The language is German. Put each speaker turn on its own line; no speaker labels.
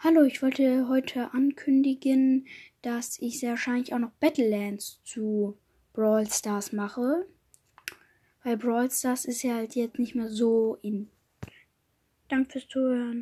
Hallo, ich wollte heute ankündigen, dass ich sehr wahrscheinlich auch noch Battlelands zu Brawl Stars mache. Weil Brawl Stars ist ja halt jetzt nicht mehr so in. Danke fürs Zuhören.